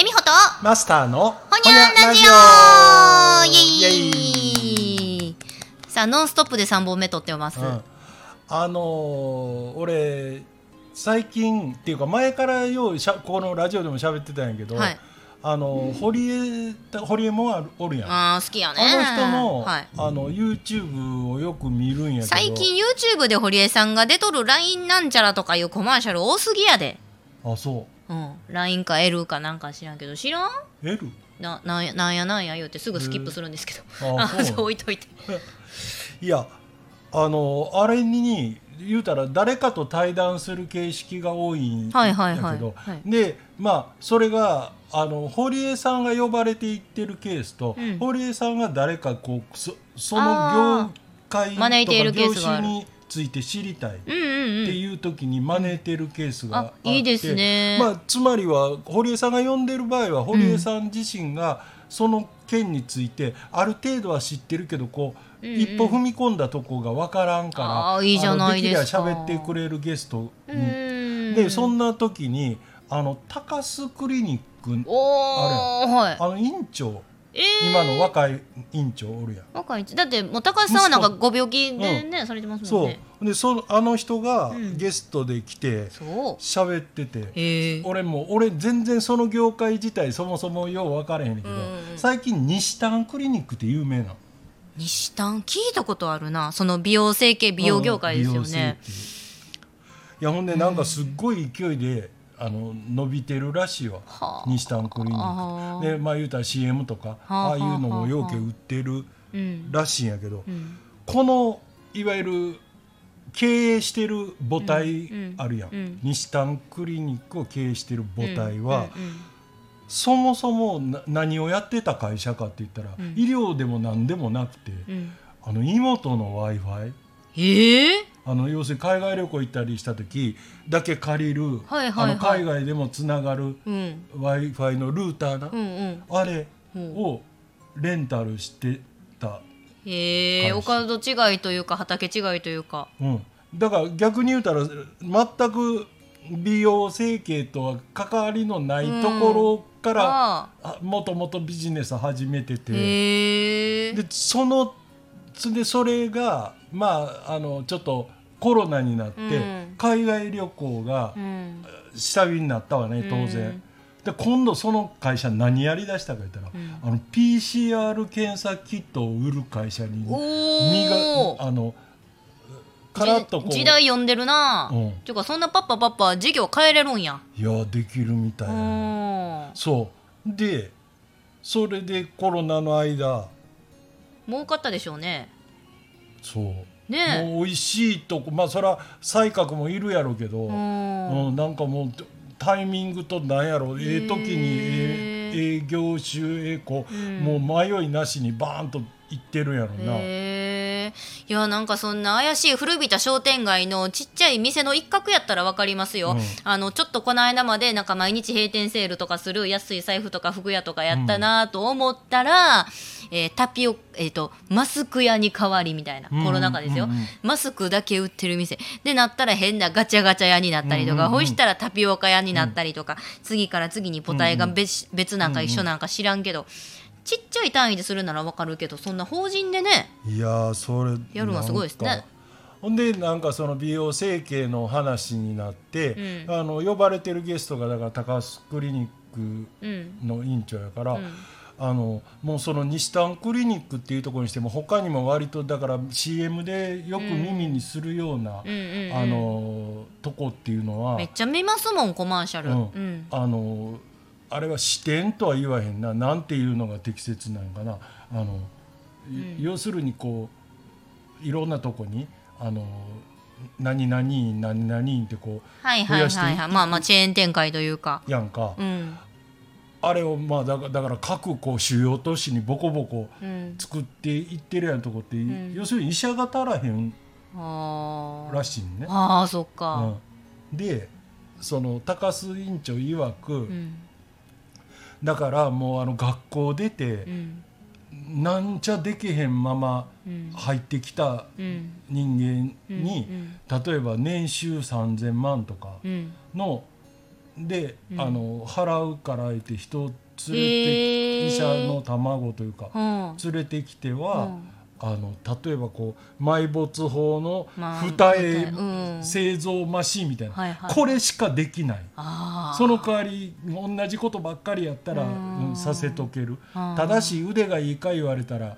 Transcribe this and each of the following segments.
えみほとマスターのほにゃんラジオイエイ。さあノンストップで3本目撮ってます、うん。あのー俺最近っていうか前からようしゃこのラジオでも喋ってたんやけど、はい。あの堀江堀江もおるやん。あ好きやね。の人の,、はい、あの YouTube をよく見るんやけど。最近 YouTube で堀江さんが出とる LINE なんちゃらとかいうコマーシャル多すぎやで。あそうん。LINE か L かなんか知らんけど。知らん？う L? ななんやなんやなんや言うてすぐスキップするんですけど、ああそう置いといて。いやあのあれに言うたら誰かと対談する形式が多いんはいやはいはいけどはい。でまあそれがあの堀江さんが呼ばれていってるケースと、うん。堀江さんが誰かこうそその業界とか業種について知りたい。っていう時に招いてるケースがあって、あいいですね。まあ、つまりは堀江さんが呼んでる場合は堀江さん自身がその件についてある程度は知ってるけどこう、うんうん。一歩踏み込んだとこが分からんからあーいいじゃないですか。きりゃ喋ってくれるゲストでそんな時にあの高須クリニックおーはい。あの院長えー。今の若い院長おるやん。若いだってもう高橋さんはなんかご病気でね、されてますもんそねう。でそのあの人がうん。ゲストで来てそう。喋ってて、へえ俺も俺全然その業界自体そもそもよう分からへんけど、うん最近西丹クリニックって有名なの。西丹聞いたことあるな。その美容整形美容業界ですよね。うんいやほんでなんかすっごい勢いで、あの伸びてるらしいわ。はあ。西丹クリニック。でまあ言うたら CM とかはあああいうのもようけ売ってるうんらしいんやけど、うん。このいわゆる経営してる母体うんあるやん、うん。西丹クリニックを経営してる母体は、そもそもな何をやってた会社かって言ったら、うん。医療でも何でもなくて、うん。あの妹の w i f i ええあの要するに海外旅行行ったりした時だけ借りる、はいはいはい。あの海外でもつながるうん。w i f i のルーターな、うんうん。あれうん。をレンタルしてた、へえお会門違いというか畑違いというか。うん、だから逆に言うたら全く美容整形とは関わりのないところから、もともとビジネス始めてて。でそのつでそれがまああのちょっとコロナになって、うん。海外旅行がうん。下火になったわね当然、うんで今度その会社何やりだしたか言ったら、ん。あの PCR 検査キットを売る会社にお身おがあのカラッとこう。時代読んでるな、うん。ていうかそんなパッパパッパ事業変えれるんや。いやできるみたい。な、うん。そう。でそれでコロナの間儲かったでしょうね。そう。ねえ。もう美味しいとこまあそれは才覚もいるやろうけど、うん。うん、なんかもうタイミングとなんやろええ時にええ営業種ええうん。もう迷いなしにバーンと行ってるんやろな、へえいやなんかそんな怪しい古びた商店街のちっちゃい店の一角やったら分かりますよ、うん。あのちょっとこの間までなんか毎日閉店セールとかする安い財布とか服屋とかやったなと思ったら、えータピオえー、とマスク屋に代わりみたいな、うんコロナ禍ですよ、うんうん。マスクだけ売ってる店。でなったら変なガチャガチャ屋になったりとか、うんうん。うんほいしたらタピオカ屋になったりとか、次から次にポタイが別,、別なんか一緒なんか知らんけど、ちっちゃい単位でするならわかるけどそんな法人でね。いやーそれやるのはすごいですね。ほんでなんかその美容整形の話になって、うん。あの呼ばれてるゲストがだから高須クリニックうんの院長やから、うん。あのもうその西丹クリニックっていうところにしても他にも割とだから CM でよく耳にするような、あのとこっていうのはめっちゃ見ますもんコマーシャル、あのあれは視点とは言わへんな。なんていうのが適切なのかな。あの、い要するにこういろんなとこにあの何々院何々院ってこはいはい増やしてはいはいまあまあチェーン展開というか。うやんか、うん。あれをまあだからだから各こう主要都市にボコボコうん。作っていってるやんとこって、ん。要するに医者が足らへんらしいね。あーそっか。うん、でその高須院長曰く、うんだからもうあの学校出てう、ん。なんちゃできへんままうん。入ってきたうん。人間に、うん例えば年収3,000万とかうん。ので、あの払うから言って人を連れて、へー。医者の卵というか、うん。連れてきては、うんあの例えばこう埋没法のまあ二重うん製造マシンみたいな、はいはい。これしかできない。その代わり同じことばっかりやったら、うん。うんさせとける。うん。ただし腕がいいか言われたら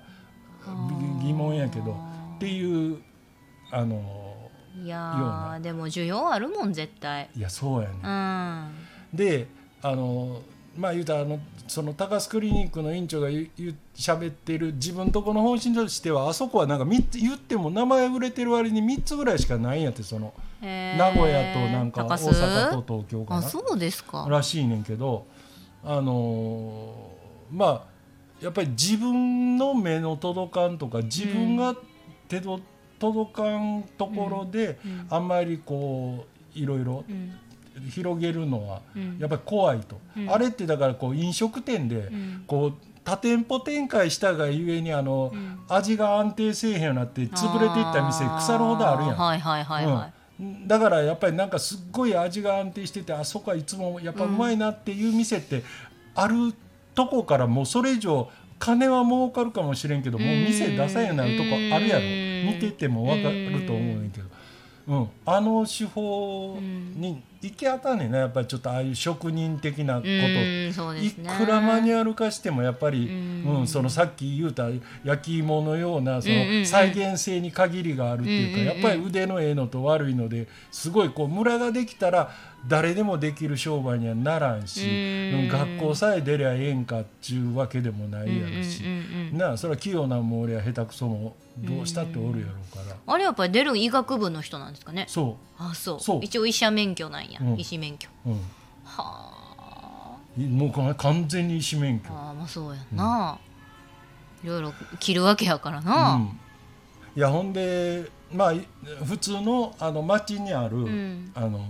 び疑問やけどっていうあのいやような。ーでも需要あるもん絶対。いやそうやね、うん。であのまあ言うたらあのその高須クリニックの院長が言う喋ってる自分とこの方針としてはあそこはなんか三つ言っても名前売れてる割に3つぐらいしかないんやってその名古屋となんか大阪と東京かなあそうですか。らしいねんけどあのーまあやっぱり自分の目の届かんとか自分が手の届かんところで、うん。あんまりこういろいろうん広げるのはうん。やっぱり怖いと、うん。あれってだからこう飲食店でうん。こう多店舗展開したがゆえにあの、うん。味が安定せえへんようになって潰れていった店腐るほどあるやん。はいはいはいだからやっぱりなんかすっごい味が安定しててあそこはいつもやっぱうまいなっていう店ってあるとこからもうそれ以上金は儲かるかもしれんけどもう店出さんようになるとこあるやろ。うん。見てても分かると思うんやけど、うん、あの手法に行き当たんねんなやっぱりちょっとああいう職人的なこと。うんそうでいくらマニュアル化してもやっぱり、うん。うんそのさっき言うた焼き芋のようなその再現性に限りがあるっていうか、やっぱり腕のええのと悪いのですごいこうムラができたら誰でもできる商売にはならんし、うん。うん学校さえ出りゃええんかっちゅうわけでもないやろし、うんうんなあそれは器用なんも俺は下手くそもどうしたっておるやろうから、あれやっぱり出る医学部の人なんですかね？そあそう。そう。一応医者免許なんや、うん。医師免許。はあ。もう完全に医師免許。あーまあそうやな、いろいろ切るわけやからな、うん、いやほんでまあい普通のあの町にある、ん。あの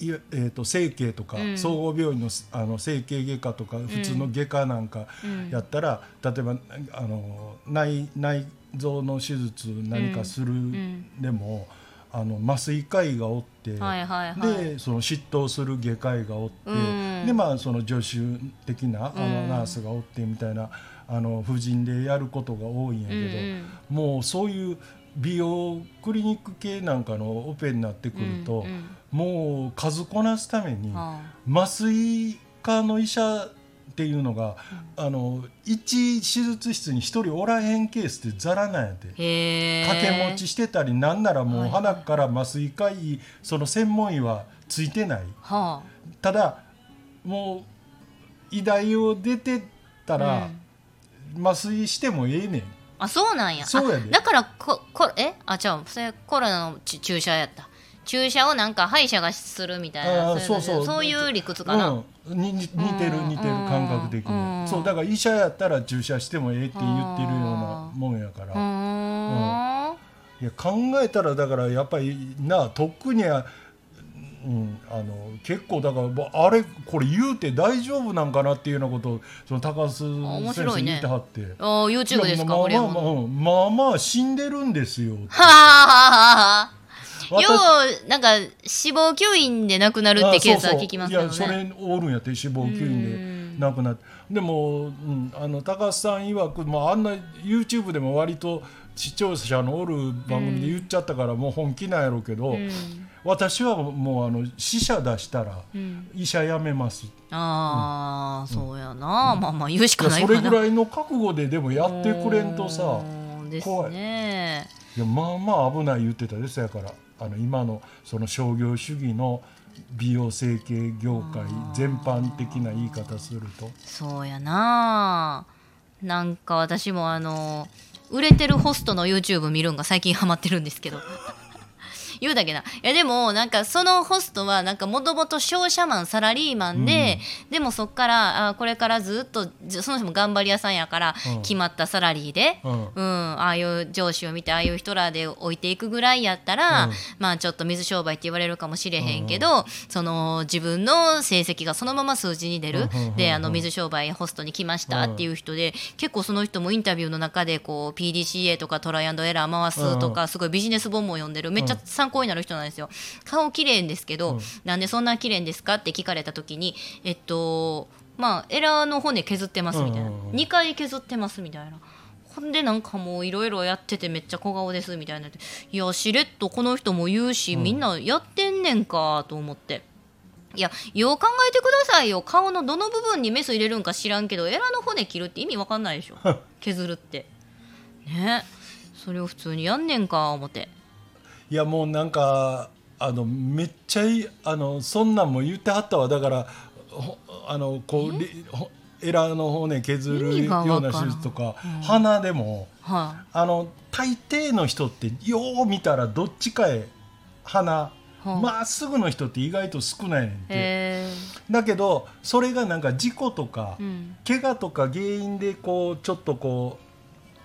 いえー、と整形とか、うん。総合病院のあの整形外科とか普通の外科なんかうん。やったら、例えばあの内内臓の手術何かするん。でも、あの麻酔科医がおって、はいはいはい。でその執刀する外科医がおって、うん。でまあその助手的なあのうん。ナースがおってみたいなあの婦人でやることが多いんやけど、うん。もうそういう美容クリニック系なんかのオペになってくると、うんうんもう数こなすためにあ麻酔科の医者っていうのが、あの一手術室に一人おらへんケースってざらなんやて。掛け持ちしてたりなんならもうはい鼻から麻酔科医その専門医はついてない。はただもう医大を出てたあ、らうん。麻酔してもええねん。あそうなんや。そうやだからここえ？あ違うそれコロナのち注射やった注射をなんか歯医者がするみたいなそうそうそう。いう理屈かな、うん、にに似てるうん似てる感覚的うんにそうだから医者やったら注射してもええって言ってるようなもんやから。うーん。いや考えたらだからやっぱりな特には、うん、あの結構だからあれこれ言うて大丈夫なんかなっていうようなことをその高須面先生言ってはって。YouTube ですかまあまあまあ、うんまあまあ死んでるんですよ。はあはあはあ。私ようなんか死亡吸引で亡くなるってケースは聞きますけどあそうそう。いねやそれおるんやって死亡吸引で。亡くなってでも、うん、あの高須さん曰く、まあ、あんな YouTube でも割と視聴者のおる番組で言っちゃったから、もう本気なんやろうけど、うん。私はもうあの死者出したらうん。医者辞めます、いああ、そうやな、まあまあ言うしかやないかな。それぐらいの覚悟ででもやってくれんとさうんです怖い。ねいやまあまあ危ない言ってたですやからあの今のその商業主義の美容整形業界全般的な言い方すると。そうやな。なんか私もあの売れてるホストの YouTube 見るんが最近ハマってるんですけど言うだけな。いやでもなんかそのホストはなんかもともと商社マンサラリーマンで、でもそっからあこれからずっとじその人も頑張り屋さんやから、うん。決まったサラリーで、うん。うん、ああいう上司を見てああいう人らで置いていくぐらいやったら、うん。まあちょっと水商売って言われるかもしれへんけど、その自分の成績がそのまま数字に出る、であの水商売ホストに来ましたっていう人で、結構その人もインタビューの中でこう PDCA とかトライアンドエラー回すとか、すごいビジネス本も読んでる。めっちゃ参参考になる人なんですよ。顔綺麗んですけど、うん。なんでそんな綺麗んですかって聞かれた時にえっとまあエラの骨削ってますみたいな、うんうんうん2回削ってますみたいな。ほんでなんかもういろいろやっててめっちゃ小顔ですみたいなって。いやしれっとこの人も言うし、うん。みんなやってんねんかと思って。いやよう考えてくださいよ。顔のどの部分にメス入れるんか知らんけどエラの骨切るって意味わかんないでしょ。削るって。ね。それを普通にやんねんか思っていやもうなんかあのめっちゃいいあのそんなんも言ってはったわ。だからほあのこうエラの骨削るような手術とか、鼻でもはあの大抵の人ってよう見たらどっちかへ鼻はあまっすぐの人って意外と少ないねんい、て。へだけどそれがなんか事故とか、えうん。怪我とか原因でこうちょっとこ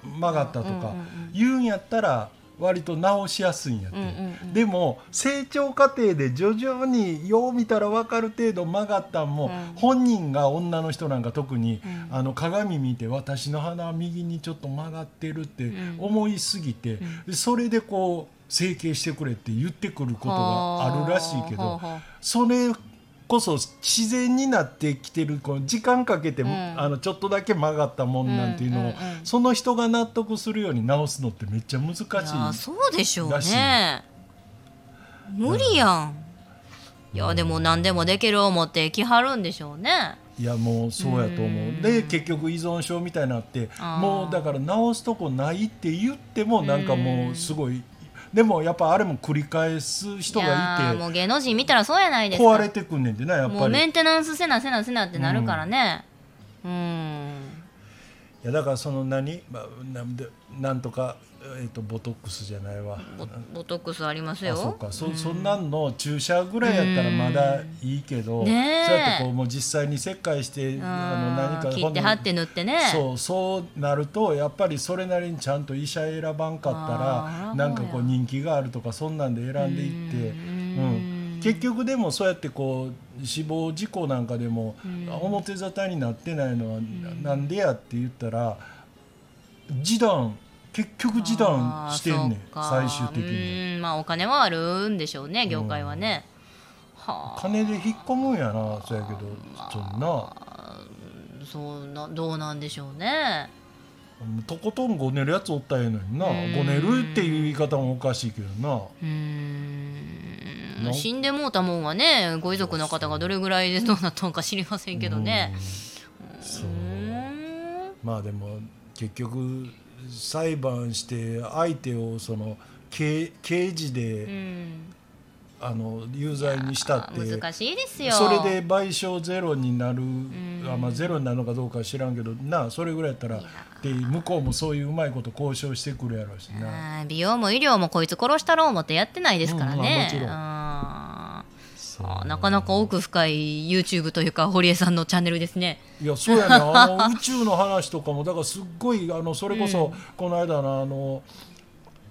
う曲がったとかうんうんうん。言うんやったら割と直しやすいんやって、うんうんうん。でも成長過程で徐々によう見たら分かる程度曲がったんも、うん。本人が女の人なんか特に、うん。あの鏡見て私の鼻は右にちょっと曲がってるってうん。思いすぎて、ん。でそれでこう整形してくれって言ってくることがあるらしいけど。それこそ自然になってきてるこう時間かけて、ん。あのちょっとだけ曲がったもんなんていうのを、うんうんうん。その人が納得するように直すのってめっちゃ難しいそうでしょうね。無理やん、いやでも何でもできる思って来はるんでしょうね。いやもうそうやと思う、うん。で結局依存症みたいになってもうだから直すとこないって言ってもなんかもうすごいでもやっぱあれも繰り返す人がいてーもう芸能人見たらそうやないですか。壊れてくんねんてなやっもうメぱりンテナンスせなせなせなってなるからね。うん。いやだからその何、まあ、なんでなんとか、えー、とボトックスじゃないわ。ボボトックスありますよ。あそうか。そ,、そんなんの注射ぐらいやったらまだいいけど、ねえ。そうやってこうもう実際に切開してあの何か切って貼って塗ってね。そうそうなるとやっぱりそれなりにちゃんと医者選ばんかったらなんかこう人気があるとかそんなんで選んでいって、うん、結局でもそうやってこう死亡事故なんかでも表沙汰になってないのはなんでやって言ったら示談結局示談してんねん最終的に。うんまあお金はあるんでしょうね業界はね、はあ。金で引っ込むんやなそうやけどそんな。そうなどうなんでしょうね。とことんごねるやつおったらええのにな。うん。ごねるっていう言い方もおかしいけどな。うーん死んでもうたもんはねご遺族の方がどれぐらいでどうなったのか知りませんけどね。うん。そう。まあでも結局裁判して相手をその刑刑事で、うん。あの有罪にしたって。難しいですよ。それで賠償ゼロになる、ん。あまあ、ゼロになるのかどうかは知らんけどなそれぐらいやったらで向こうもそういううまいこと交渉してくるやろうしな。美容も医療もこいつ殺したろう思ってやってないですからうんまあねもちろんなかなか奥深い YouTube というか堀江さんのチャンネルですね。いやそうやね。あの宇宙の話とかもだからすっごいあのそれこそこの間のあの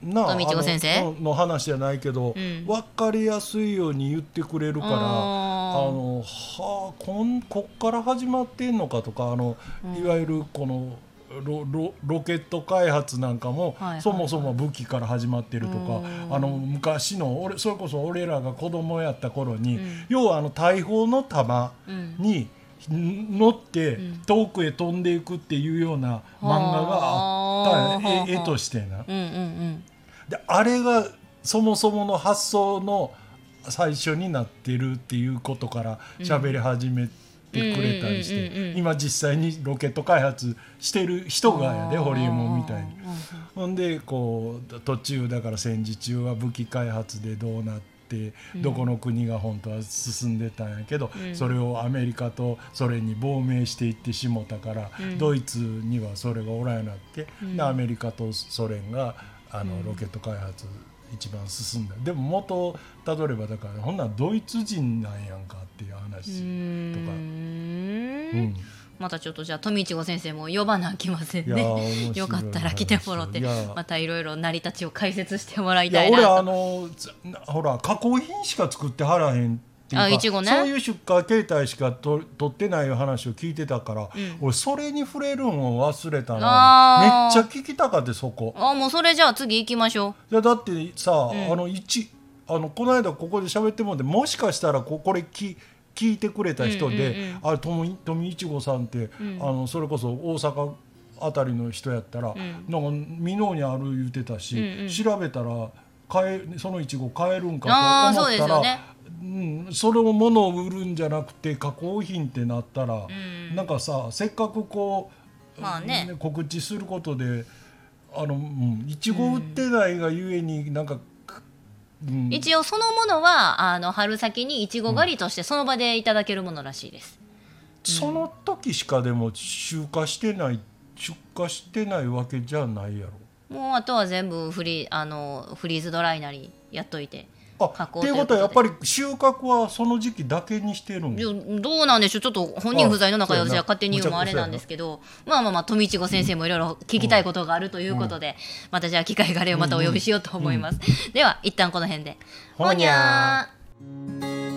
なあ先生？あのの話じゃないけど、うん。分かりやすいように言ってくれるからあのはあこんこっから始まってんのかとかあの、いわゆるこのロロロケット開発なんかも、はいはいそもそも武器から始まってるとか、うん。あの昔の俺それこそ俺らが子供やった頃に、うん。要はあの大砲の弾うん。に乗ってん。遠くへ飛んでいくっていうような漫画があったんや。はあ絵絵としてな。うんうんであれがそもそもの発想の最初になってるっていうことから喋り始めてうんうんうんうんうん。て今実際にロケット開発してる人がやでホリエモンみたいに。うんほんでこう途中だから戦時中は武器開発でどうなってどこの国が本当は進んでたんやけど、うん。それをアメリカとソ連に亡命していってしもたから、うん。ドイツにはそれがおらんようになって、うん。でアメリカとソ連があの、うん。ロケット開発一番進んだ。でも元をたどればだからほんならドイツ人なんやんかっていうう話、ーとか。ん。うん。またちょっとじゃあ富千子先生も呼ばなあきませんね。よ。かったら来てもらってまたいろいろ成り立ちを解説してもらいいや俺あたいなとのつなほら加工品しか作ってはらへんっていうかあいちごね。そういう出荷形態しかと取ってない話を聞いてたから、ん。俺それに触れるんを忘れたあなー。めっちゃ聞きたかってそこ。あもうそれじゃあ次行きましょいやだってさ、ん。あのいちあのこの間ここで喋ってもらってもしかしたらここれき聞いてくれた人で、うんうんうん。あれ富富いちごさんって、ん。あのそれこそ大阪あたりの人やったら、ん。なんか箕面にある言ってたし、うんうん。調べたら買えそのいちご買えるんかあーそうですと思ったらよねうん、それを物を売るんじゃなくて加工品ってなったら、ん。なんかさせっかくこう、まあね。告知することであの、うん、いちご売ってないがゆえになんか、うん、一応そのものはあの春先にいちご狩りとしてその場でいただけるものらしいです、その時しかでも集荷してない出荷してないわけじゃないやろ。もうあとは全部フリあのフリーズドライなりやっといてあっていうことはやっぱり収穫はその時期だけにしてるんどうなんでしょう。ちょっと本人不在の中で私は勝手に言うのもあれなんですけどまあまあまあ富千子先生もいろいろ聞きたいことがあるということで、またじゃあ機会があればまたお呼びしようと思います、では一旦この辺で。ほにゃーー